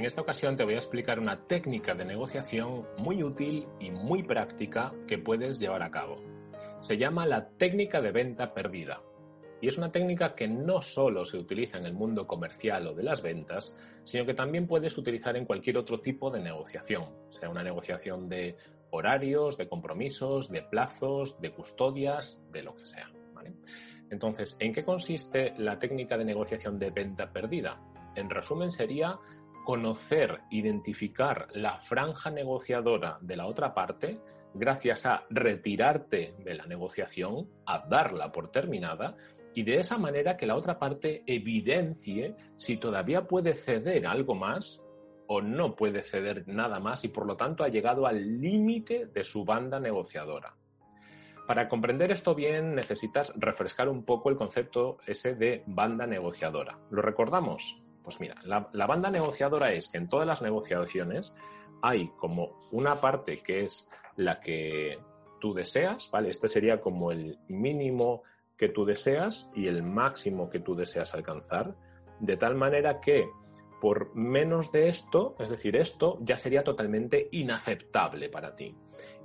En esta ocasión te voy a explicar una técnica de negociación muy útil y muy práctica que puedes llevar a cabo. Se llama la técnica de venta perdida. Y es una técnica que no solo se utiliza en el mundo comercial o de las ventas, sino que también puedes utilizar en cualquier otro tipo de negociación, sea una negociación de horarios, de compromisos, de plazos, de custodias, de lo que sea. Entonces, ¿en qué consiste la técnica de negociación de venta perdida? En resumen, sería conocer, identificar la franja negociadora de la otra parte gracias a retirarte de la negociación, a darla por terminada y de esa manera que la otra parte evidencie si todavía puede ceder algo más o no puede ceder nada más y por lo tanto ha llegado al límite de su banda negociadora. Para comprender esto bien necesitas refrescar un poco el concepto ese de banda negociadora. ¿Lo recordamos? Pues mira, la, banda negociadora es que en todas las negociaciones hay como una parte que es la que tú deseas, ¿vale? Este sería como el mínimo que tú deseas y el máximo que tú deseas alcanzar, de tal manera que por menos de esto, es decir, esto ya sería totalmente inaceptable para ti.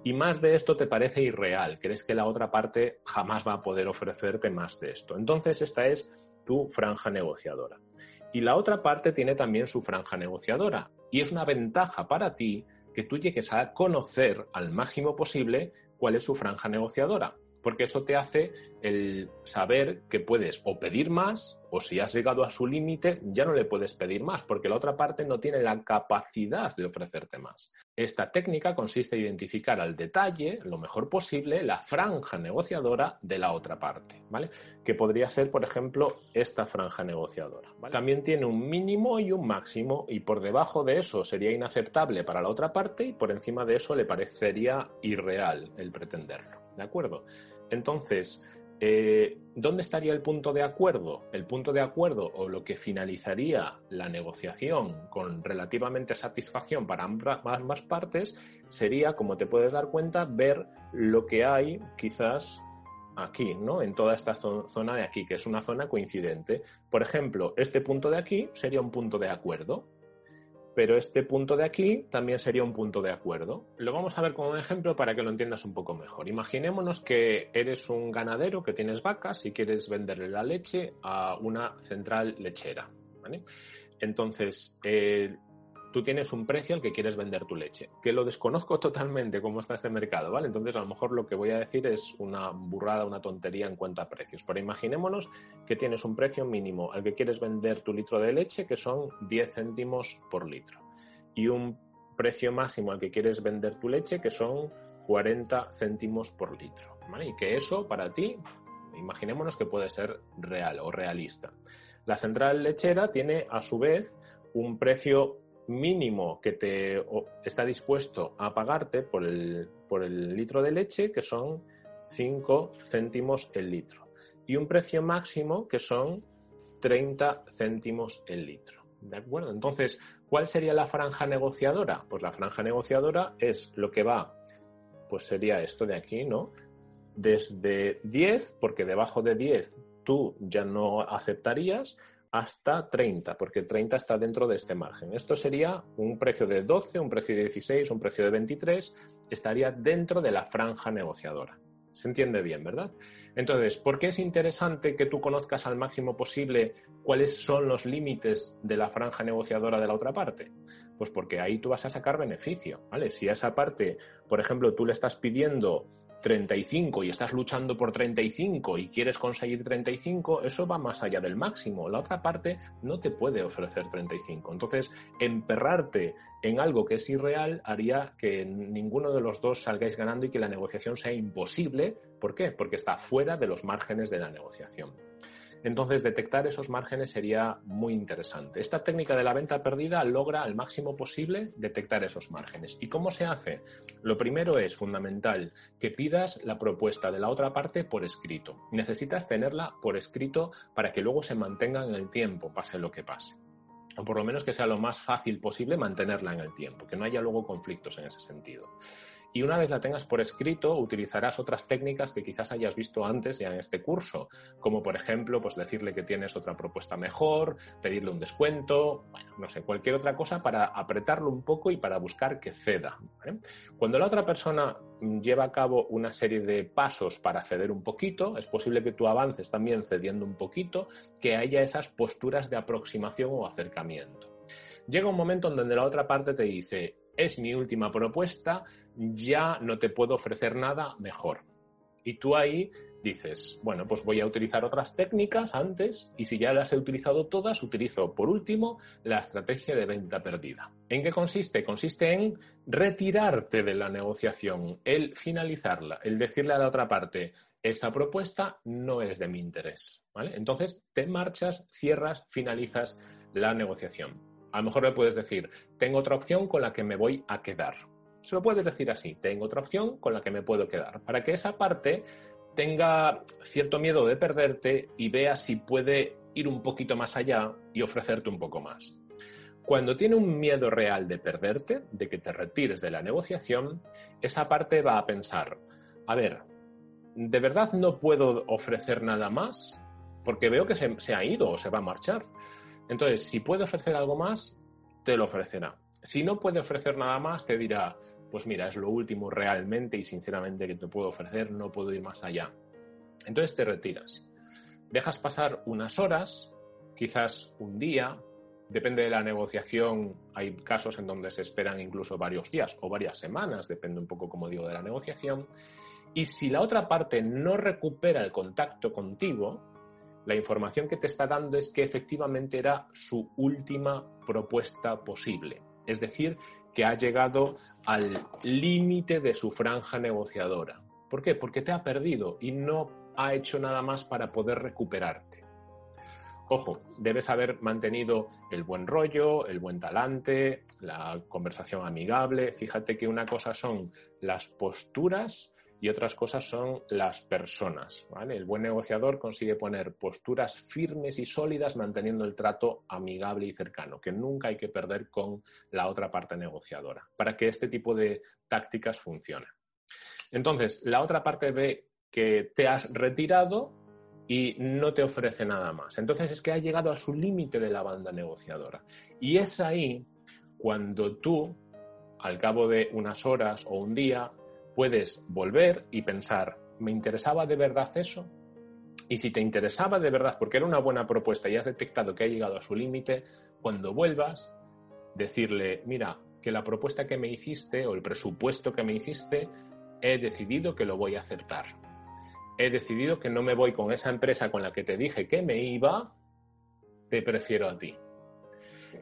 Y más de esto te parece irreal, crees que la otra parte jamás va a poder ofrecerte más de esto. Entonces esta es tu franja negociadora. Y la otra parte tiene también su franja negociadora. Y es una ventaja para ti que tú llegues a conocer al máximo posible cuál es su franja negociadora porque eso te hace el saber que puedes o pedir más o si has llegado a su límite ya no le puedes pedir más porque la otra parte no tiene la capacidad de ofrecerte más. Esta técnica consiste en identificar al detalle, lo mejor posible, la franja negociadora de la otra parte, ¿vale? Que podría ser, por ejemplo, esta franja negociadora. También tiene un mínimo y un máximo y por debajo de eso sería inaceptable para la otra parte y por encima de eso le parecería irreal el pretenderlo. ¿De acuerdo? Entonces, eh, ¿dónde estaría el punto de acuerdo? El punto de acuerdo o lo que finalizaría la negociación con relativamente satisfacción para ambas partes sería, como te puedes dar cuenta, ver lo que hay quizás aquí, ¿no? En toda esta zona de aquí, que es una zona coincidente. Por ejemplo, este punto de aquí sería un punto de acuerdo pero este punto de aquí también sería un punto de acuerdo. Lo vamos a ver como un ejemplo para que lo entiendas un poco mejor. Imaginémonos que eres un ganadero que tienes vacas y quieres venderle la leche a una central lechera. Entonces, eh, tú tienes un precio al que quieres vender tu leche, que lo desconozco totalmente cómo está este mercado, ¿vale? Entonces, a lo mejor lo que voy a decir es una burrada, una tontería en cuanto a precios. Pero imaginémonos que tienes un precio mínimo al que quieres vender tu litro de leche, que son 10 céntimos por litro, y un precio máximo al que quieres vender tu leche, que son 40 céntimos por litro, ¿vale? Y que eso para ti, imaginémonos que puede ser real o realista. La central lechera tiene a su vez un precio mínimo que te está dispuesto a pagarte por el, por el litro de leche, que son 5 céntimos el litro. Y un precio máximo que son 30 céntimos el litro. ¿De acuerdo? Entonces, ¿cuál sería la franja negociadora? Pues la franja negociadora es lo que va, pues sería esto de aquí, ¿no? Desde 10, porque debajo de 10 tú ya no aceptarías, hasta 30, porque 30 está dentro de este margen. Esto sería un precio de 12, un precio de 16, un precio de 23, estaría dentro de la franja negociadora. Se entiende bien, ¿verdad? Entonces, ¿por qué es interesante que tú conozcas al máximo posible cuáles son los límites de la franja negociadora de la otra parte? Pues porque ahí tú vas a sacar beneficio, ¿vale? Si a esa parte, por ejemplo, tú le estás pidiendo 35 y estás luchando por 35 y quieres conseguir 35, eso va más allá del máximo. La otra parte no te puede ofrecer 35. Entonces, emperrarte en algo que es irreal haría que ninguno de los dos salgáis ganando y que la negociación sea imposible. ¿Por qué? Porque está fuera de los márgenes de la negociación. Entonces, detectar esos márgenes sería muy interesante. Esta técnica de la venta perdida logra al máximo posible detectar esos márgenes. ¿Y cómo se hace? Lo primero es fundamental que pidas la propuesta de la otra parte por escrito. Necesitas tenerla por escrito para que luego se mantenga en el tiempo, pase lo que pase o por lo menos que sea lo más fácil posible mantenerla en el tiempo, que no haya luego conflictos en ese sentido. Y una vez la tengas por escrito utilizarás otras técnicas que quizás hayas visto antes ya en este curso, como por ejemplo pues decirle que tienes otra propuesta mejor, pedirle un descuento, bueno, no sé, cualquier otra cosa para apretarlo un poco y para buscar que ceda. Cuando la otra persona lleva a cabo una serie de pasos para ceder un poquito, es posible que tú avances también cediendo un poquito, que haya esas posturas de aproximación o acercamiento. Llega un momento en donde la otra parte te dice, es mi última propuesta, ya no te puedo ofrecer nada mejor. Y tú ahí dices, bueno, pues voy a utilizar otras técnicas antes y si ya las he utilizado todas, utilizo por último la estrategia de venta perdida. ¿En qué consiste? Consiste en retirarte de la negociación, el finalizarla, el decirle a la otra parte, esa propuesta no es de mi interés. ¿vale? Entonces te marchas, cierras, finalizas la negociación. A lo mejor le puedes decir, tengo otra opción con la que me voy a quedar. Se lo puedes decir así, tengo otra opción con la que me puedo quedar, para que esa parte tenga cierto miedo de perderte y vea si puede ir un poquito más allá y ofrecerte un poco más. Cuando tiene un miedo real de perderte, de que te retires de la negociación, esa parte va a pensar, a ver, ¿de verdad no puedo ofrecer nada más? Porque veo que se, ha ido o se va a marchar. Entonces, si puede ofrecer algo más, te lo ofrecerá. Si no puede ofrecer nada más, te dirá, pues mira, es lo último realmente y sinceramente que te puedo ofrecer, no puedo ir más allá. Entonces te retiras. Dejas pasar unas horas, quizás un día, depende de la negociación, hay casos en donde se esperan incluso varios días o varias semanas, depende un poco, como digo, de la negociación. Y si la otra parte no recupera el contacto contigo, la información que te está dando es que efectivamente era su última propuesta posible. Es decir, que ha llegado al límite de su franja negociadora. ¿Por qué? Porque te ha perdido y no ha hecho nada más para poder recuperarte. Ojo, debes haber mantenido el buen rollo, el buen talante, la conversación amigable. Fíjate que una cosa son las posturas y otras cosas son las personas. El buen negociador consigue poner posturas firmes y sólidas manteniendo el trato amigable y cercano, que nunca hay que perder con la otra parte negociadora, para que este tipo de tácticas funcionen. Entonces, la otra parte ve que te has retirado y no te ofrece nada más. Entonces es que ha llegado a su límite de la banda negociadora. Y es ahí cuando tú, al cabo de unas horas o un día, puedes volver y pensar, ¿me interesaba de verdad eso? Y si te interesaba de verdad, porque era una buena propuesta y has detectado que ha llegado a su límite, cuando vuelvas, decirle, mira, que la propuesta que me hiciste o el presupuesto que me hiciste, he decidido que lo voy a aceptar. He decidido que no me voy con esa empresa con la que te dije que me iba, te prefiero a ti.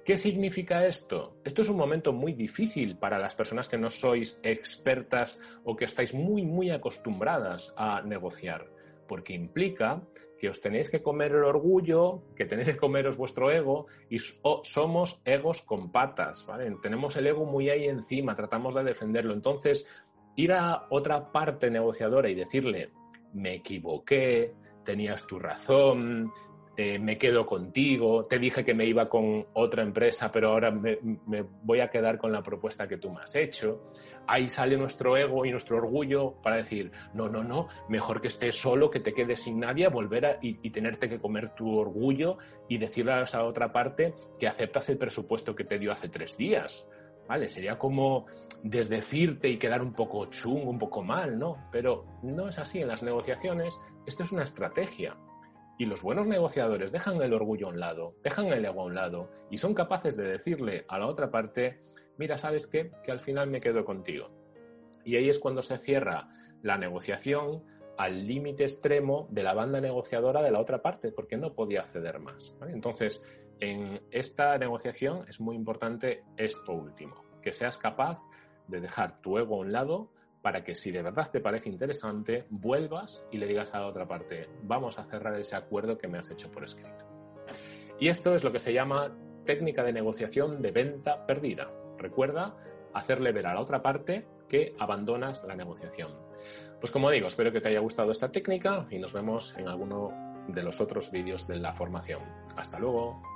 ¿Qué significa esto? Esto es un momento muy difícil para las personas que no sois expertas o que estáis muy, muy acostumbradas a negociar, porque implica que os tenéis que comer el orgullo, que tenéis que comeros vuestro ego y somos egos con patas, ¿vale? Tenemos el ego muy ahí encima, tratamos de defenderlo. Entonces, ir a otra parte negociadora y decirle, me equivoqué, tenías tu razón, eh, me quedo contigo, te dije que me iba con otra empresa, pero ahora me, voy a quedar con la propuesta que tú me has hecho. Ahí sale nuestro ego y nuestro orgullo para decir, no, no, no, mejor que estés solo, que te quedes sin nadie, volver a, y, y, tenerte que comer tu orgullo y decirle a esa otra parte que aceptas el presupuesto que te dio hace tres días. ¿Vale? Sería como desdecirte y quedar un poco chungo, un poco mal, ¿no? Pero no es así en las negociaciones, esto es una estrategia. Y los buenos negociadores dejan el orgullo a un lado, dejan el ego a un lado y son capaces de decirle a la otra parte, mira, ¿sabes qué? Que al final me quedo contigo. Y ahí es cuando se cierra la negociación al límite extremo de la banda negociadora de la otra parte, porque no podía ceder más. Entonces, en esta negociación es muy importante esto último, que seas capaz de dejar tu ego a un lado para que si de verdad te parece interesante, vuelvas y le digas a la otra parte, vamos a cerrar ese acuerdo que me has hecho por escrito. Y esto es lo que se llama técnica de negociación de venta perdida. Recuerda hacerle ver a la otra parte que abandonas la negociación. Pues como digo, espero que te haya gustado esta técnica y nos vemos en alguno de los otros vídeos de la formación. Hasta luego.